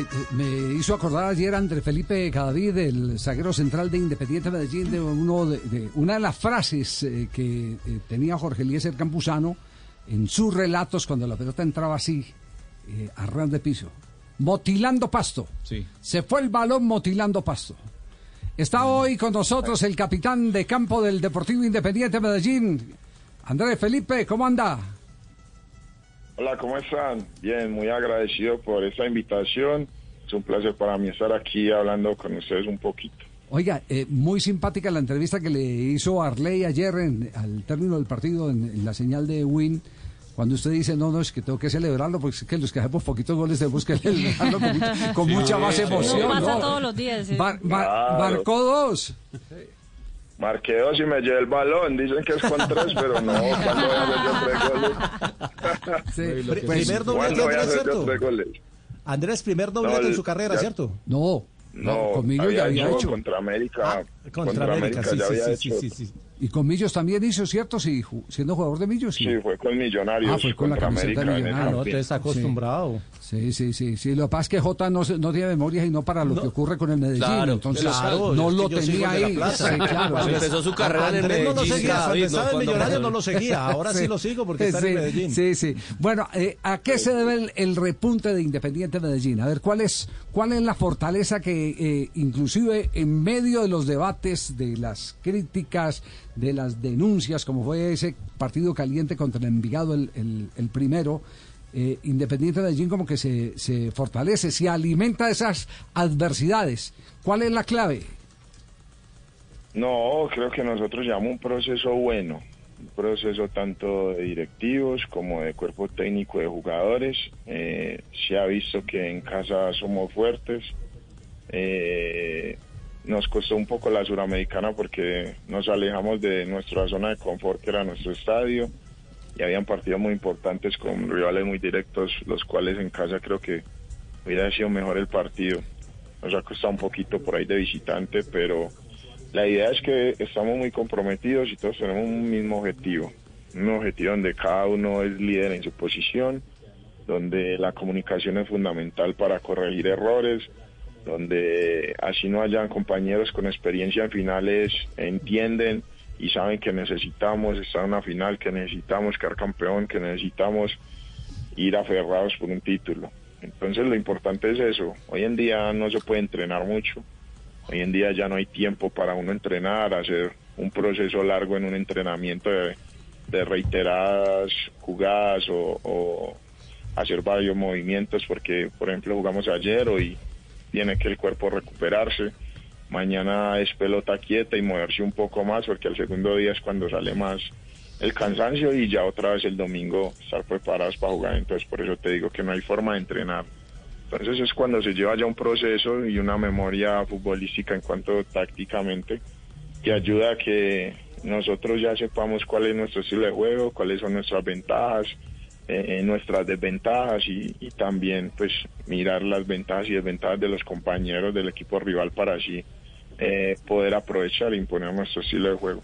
eh, me hizo acordar ayer André Felipe Cadavid, el zaguero central de Independiente Medellín, de, uno de, una de las frases eh, que tenía Jorge Eliezer Campuzano en sus relatos cuando la pelota entraba así, a ras de piso. Motilando pasto. Sí. Se fue el balón motilando pasto. Está hoy con nosotros el capitán de campo del Deportivo Independiente Medellín, Andrés Felipe, ¿cómo anda? Hola, ¿cómo están? Bien, muy agradecido por esta invitación. Es un placer para mí estar aquí hablando con ustedes un poquito. Oiga, eh, muy simpática la entrevista que le hizo Arley ayer en, al término del partido en, la señal de Win. Cuando usted dice, no, no, es que tengo que celebrarlo, porque es que los que hacemos poquitos goles tenemos que celebrarlo con, mucha más emoción. No pasa todos los días. Marcó dos. Marqué dos y me llevé el balón. Dicen que es con tres, pero no. ¿Cuándo voy a hacer yo tres goles? sí, primer doblete, Andrés, ¿cierto? Andrés, primer doblete en su carrera, ¿cierto? No. No, conmigo ya había hecho. Contra América. Ah, contra, América, sí, sí, sí, sí, Y con Millos también hizo, ¿cierto? Sí, siendo jugador de Millos. Sí, fue con Millonarios. Ah, fue con la camiseta de Millonarios. Ah, no, te está acostumbrado. Sí, sí, sí. sí. Lo que pasa es que Jota no, no tiene memoria y no para lo que ocurre con el Medellín. Claro, entonces no lo tenía ahí. claro, Cuando empezó su carrera en el Medellín. No lo seguía, cuando estaba en Millonarios no lo seguía. Ahora sí, lo sigo porque está en Medellín. Sí, sí. Bueno, eh, ¿a qué se debe el, repunte de Independiente Medellín? A ver, ¿cuál es, cuál es la fortaleza que eh, inclusive en medio de los debates, de las críticas, de las denuncias, como fue ese partido caliente contra el Envigado el, el, primero, eh, Independiente de Medellín como que se, se fortalece, se alimenta de esas adversidades. ¿Cuál es la clave? No, creo que nosotros llevamos un proceso bueno, un proceso tanto de directivos como de cuerpo técnico de jugadores. Eh, se ha visto que en casa somos fuertes. Eh, nos costó un poco la suramericana porque nos alejamos de nuestra zona de confort, que era nuestro estadio, y habían partidos muy importantes con rivales muy directos, los cuales en casa creo que hubiera sido mejor el partido. Nos ha costado un poquito por ahí de visitante, pero la idea es que estamos muy comprometidos y todos tenemos un mismo objetivo, un objetivo donde cada uno es líder en su posición, donde la comunicación es fundamental para corregir errores, donde así no hayan compañeros con experiencia en finales, entienden y saben que necesitamos estar en una final, que necesitamos quedar campeón, que necesitamos ir aferrados por un título. Entonces lo importante es eso. Hoy en día no se puede entrenar mucho. Hoy en día ya no hay tiempo para uno entrenar, hacer un proceso largo en un entrenamiento de, reiteradas jugadas o, o, hacer varios movimientos porque, por ejemplo, jugamos ayer hoy tiene que el cuerpo recuperarse. Mañana es pelota quieta y moverse un poco más porque el segundo día es cuando sale más el cansancio y ya otra vez el domingo estar preparados para jugar. Entonces por eso te digo que no hay forma de entrenar. Entonces es cuando se lleva ya un proceso y una memoria futbolística en cuanto tácticamente que ayuda a que nosotros ya sepamos cuál es nuestro estilo de juego, cuáles son nuestras ventajas, eh, nuestras desventajas y, también pues mirar las ventajas y desventajas de los compañeros del equipo rival para así eh, poder aprovechar e imponer nuestro estilo de juego.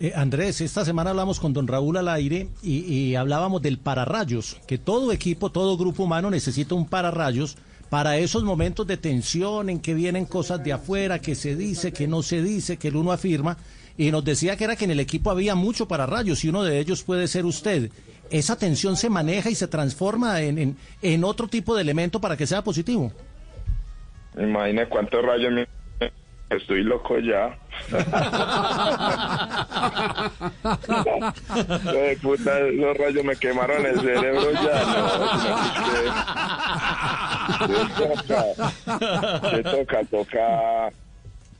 Eh, Andrés, esta semana hablamos con don Raúl al aire y hablábamos del pararrayos, que todo equipo, todo grupo humano necesita un pararrayos para esos momentos de tensión en que vienen cosas de afuera, que se dice, que no se dice, que el uno afirma, y nos decía que era que en el equipo había mucho pararrayos y uno de ellos puede ser usted esa tensión se maneja y se transforma en, en, otro tipo de elemento para que sea positivo. Imagina cuántos rayos me... Estoy loco ya. puta, los rayos me quemaron el cerebro ya. No, toca, toca,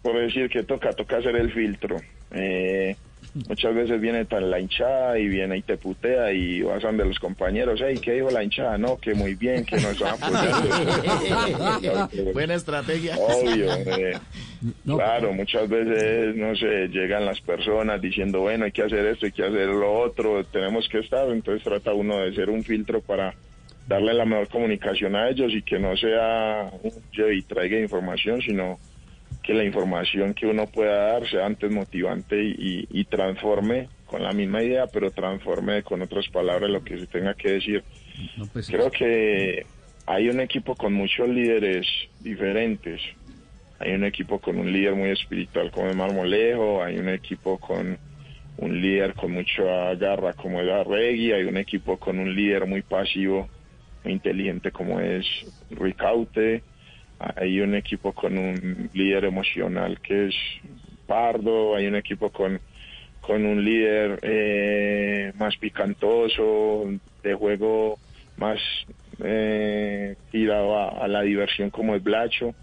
por decir que toca, toca hacer el filtro. Eh, Muchas veces viene tan la hinchada y viene y te putea y vas de los compañeros, hey, ¿qué dijo la hinchada? No, que muy bien, que nos van a Buena estrategia. Obvio. Eh, claro, muchas veces, no sé, llegan las personas diciendo, bueno, hay que hacer esto, hay que hacer lo otro, tenemos que estar, entonces trata uno de ser un filtro para darle la mejor comunicación a ellos y que no sea yo y traiga información, sino que la información que uno pueda dar sea antes motivante y, transforme con la misma idea, pero transforme con otras palabras lo que se tenga que decir. Pues Creo que hay un equipo con muchos líderes diferentes. Hay un equipo con un líder muy espiritual como es Marmolejo, hay un equipo con un líder con mucha garra como es Arregui, hay un equipo con un líder muy pasivo, muy inteligente como es Ricaute, hay un equipo con un líder emocional que es Pardo, hay un equipo con, con un líder eh, más picantoso, de juego más eh, tirado a, la diversión como es Blacho,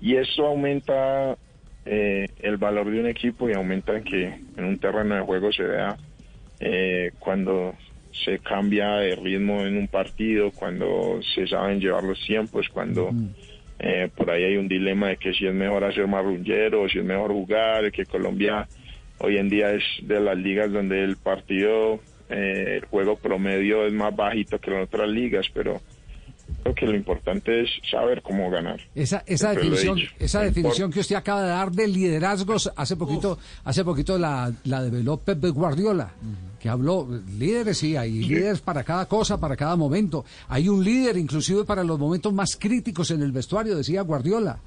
y eso aumenta eh, el valor de un equipo y aumenta en que en un terreno de juego se vea eh, cuando se cambia de ritmo en un partido, cuando se saben llevar los tiempos, cuando eh, por ahí hay un dilema de que si es mejor hacer marrullero, si es mejor jugar, que Colombia hoy en día es de las ligas donde el partido, eh, el juego promedio es más bajito que en otras ligas, pero creo que lo importante es saber cómo ganar. Esa, esa definición, esa definición que usted acaba de dar de liderazgos, hace poquito, hace poquito la, la develó Pep Guardiola que habló, líderes sí, hay líderes para cada cosa, para cada momento. Hay un líder inclusive para los momentos más críticos en el vestuario, decía Guardiola,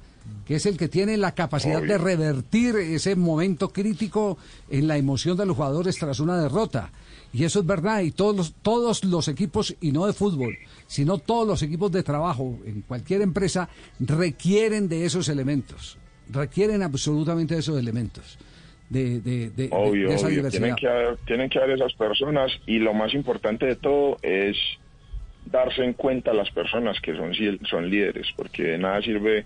que es el que tiene la capacidad de revertir ese momento crítico en la emoción de los jugadores tras una derrota. Y eso es verdad, y todos los, todos los equipos, y no de fútbol, sino todos los equipos de trabajo en cualquier empresa, requieren de esos elementos, requieren absolutamente de esos elementos de, de, obvio, Tienen que, haber, tienen que haber esas personas y lo más importante de todo es darse en cuenta las personas que son, son líderes, porque de nada sirve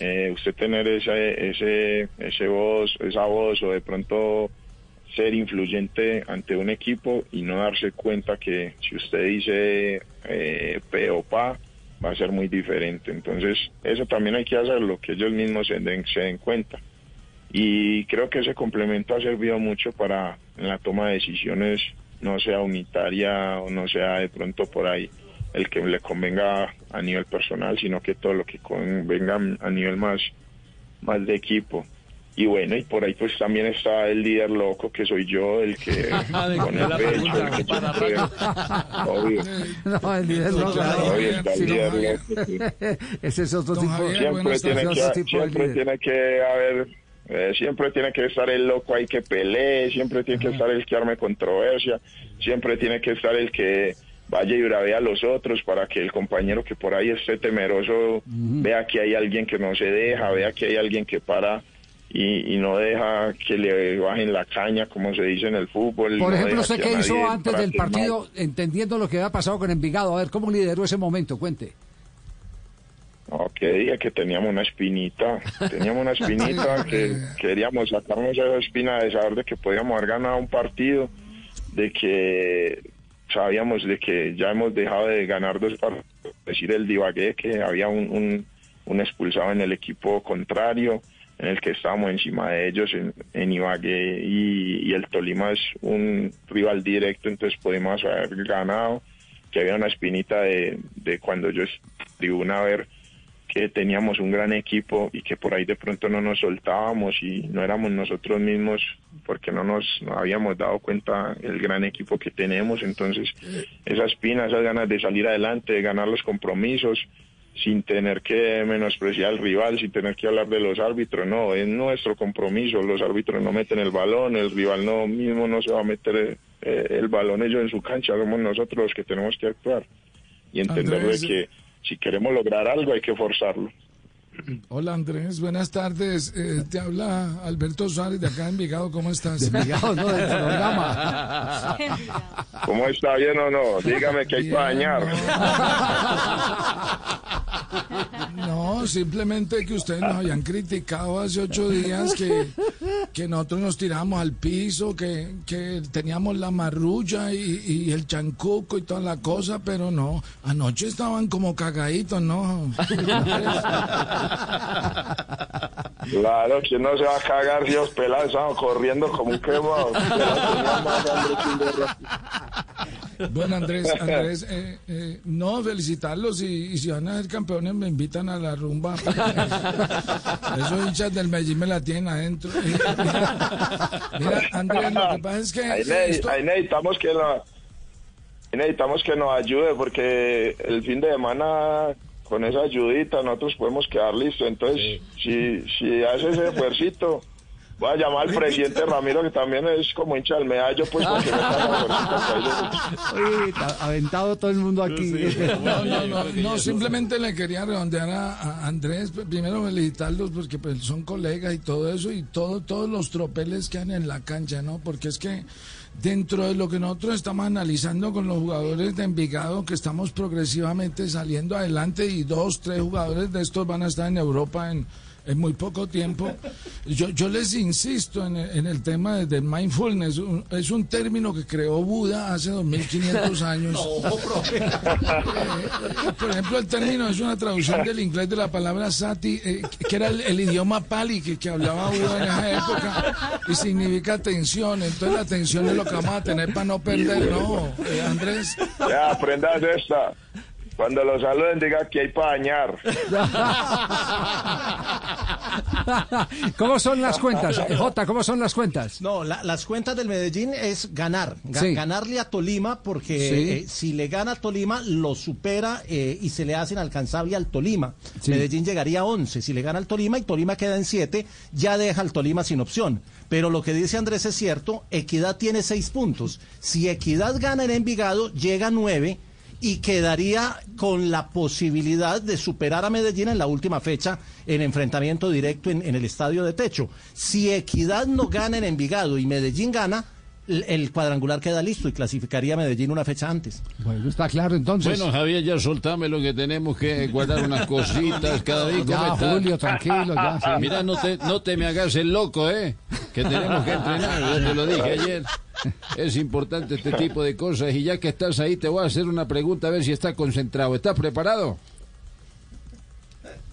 eh, usted tener ese, ese, ese voz, esa voz o de pronto ser influyente ante un equipo y no darse cuenta que si usted dice eh, P o PA va a ser muy diferente. Entonces, eso también hay que hacerlo, que ellos mismos se den, se den cuenta y creo que ese complemento ha servido mucho para en la toma de decisiones no sea unitaria o no sea de pronto por ahí el que le convenga a nivel personal, sino que todo lo que convenga a nivel más, más de equipo. Y bueno, y por ahí pues también está el líder loco que soy yo, el que pone el pecho, el que obvio. No, el líder loco. el líder loco. Ese es otro tipo, siempre tiene que, siempre tiene que haber eh, siempre tiene que estar el loco ahí que pelee, siempre tiene que estar el que arme controversia, siempre tiene que estar el que vaya y bravea a los otros para que el compañero que por ahí esté temeroso vea que hay alguien que no se deja, vea que hay alguien que para y, no deja que le bajen la caña, como se dice en el fútbol. Por ejemplo, ¿usted qué hizo antes del partido, entendiendo lo que había pasado con Envigado? A ver, ¿cómo lideró ese momento? Cuente. Ok, que teníamos una espinita, teníamos una espinita que queríamos sacarnos esa espina de saber de que podíamos haber ganado un partido, de que sabíamos de que ya hemos dejado de ganar dos partidos, decir el divagué que había un, un, expulsado en el equipo contrario, en el que estábamos encima de ellos en, en Ibagué y, y, el Tolima es un rival directo, entonces podemos haber ganado, que había una espinita de, de cuando yo tribuna a ver que teníamos un gran equipo y que por ahí de pronto no nos soltábamos y no éramos nosotros mismos porque no nos habíamos dado cuenta el gran equipo que tenemos. Entonces, esa espina, esas ganas de salir adelante, de ganar los compromisos, sin tener que menospreciar al rival, sin tener que hablar de los árbitros, no, es nuestro compromiso, los árbitros no meten el balón, el rival no mismo no se va a meter eh, el balón ellos en su cancha, somos nosotros los que tenemos que actuar y entender de que si queremos lograr algo hay que forzarlo. Hola Andrés, buenas tardes. Eh, te habla Alberto Suárez de acá en Envigado. ¿Cómo estás? De Envigado, no, del programa. ¿Cómo está? ¿Bien o no? Dígame que hay para dañar. No, simplemente que ustedes nos habían criticado hace ocho días que, que nosotros nos tiramos al piso, que, que teníamos la marrulla y, y, el chancuco y toda la cosa, pero no, anoche estaban como cagaditos, ¿no? Claro, que no se va a cagar, Dios pelado, estamos corriendo como un quemado. Bueno, Andrés, Andrés, eh, eh, no, felicitarlos y, si van a ser campeones me invitan a la rumba. Esos hinchas del Medellín me la tienen adentro. Mira, Andrés, lo que pasa es que... Ahí, necesitamos que nos, necesitamos que nos ayude porque el fin de semana con esa ayudita nosotros podemos quedar listos. Entonces, si, si hace ese esfuerzo, voy a llamar al presidente Ramiro, que también es como hincha del medallo, pues porque me está aventado todo el mundo aquí. No, no, no, no, simplemente le quería redondear a, a Andrés, p- primero felicitarlos porque pues, son colegas y todo eso y todo, todos los tropeles que han en la cancha, ¿no? Porque es que dentro de lo que nosotros estamos analizando con los jugadores de Envigado, que estamos progresivamente saliendo adelante y dos, tres jugadores de estos van a estar en Europa en, en muy poco tiempo. Yo, yo les insisto en, el- en el tema de- del mindfulness, un- es un término que creó Buda hace 2500 años. Eh, por ejemplo, el término es una traducción del inglés de la palabra sati, eh, que era el, el idioma pali que, que hablaba Buda en esa época, y significa tensión. Entonces, la tensión es lo que vamos a tener para no perder, ¿no, eh, Andrés? Ya, aprendas esta. Cuando los saluden, diga que hay para dañar. ¿Cómo son las cuentas? Jota, ¿cómo son las cuentas? No, la- las cuentas del Medellín es ganar, ga- Sí. ganarle a Tolima, porque Sí. eh, si le gana a Tolima, lo supera eh, y se le hace inalcanzable al Tolima. Sí. Medellín llegaría a 11. Si le gana al Tolima y Tolima queda en 7, ya deja al Tolima sin opción. Pero lo que dice Andrés es cierto, Equidad tiene 6 puntos. Si Equidad gana en Envigado, llega a 9 y quedaría con la posibilidad de superar a Medellín en la última fecha en enfrentamiento directo en, en el estadio de techo. Si Equidad no gana en Envigado y Medellín gana, el, cuadrangular queda listo y clasificaría a Medellín una fecha antes. Bueno, está claro entonces. Bueno, Javier, ya soltame lo que tenemos que guardar unas cositas cada día. ya. Julio, tranquilo, ya. sí. Mira, no te, no te me hagas el loco, ¿eh? Que tenemos que entrenar, ya te lo dije ayer. Es importante este tipo de cosas y ya que estás ahí te voy a hacer una pregunta a ver si estás concentrado. ¿Estás preparado?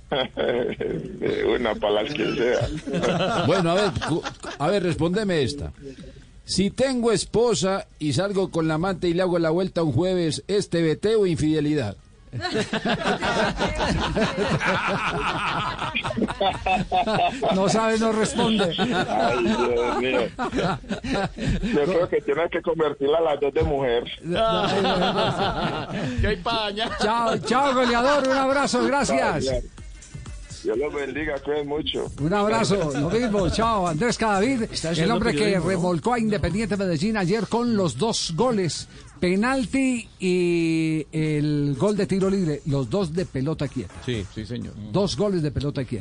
Una para las que sea. Bueno, a ver, a ver, respondeme esta. Si tengo esposa y salgo con la amante y le hago la vuelta un jueves, ¿es TBT o infidelidad? No sabe, no responde. Ay, Dios mío. Yo creo que tienes que convertirla a las dos de mujer. Chao, chao, goleador. Un abrazo, gracias. Dios los bendiga, cuiden mucho. Un abrazo, lo mismo, chao. Andrés Cadavid, el hombre que remolcó a Independiente Medellín ayer con los dos goles, penalti y el gol de tiro libre, los dos de pelota quieta. Sí, sí, señor. Dos goles de pelota quieta.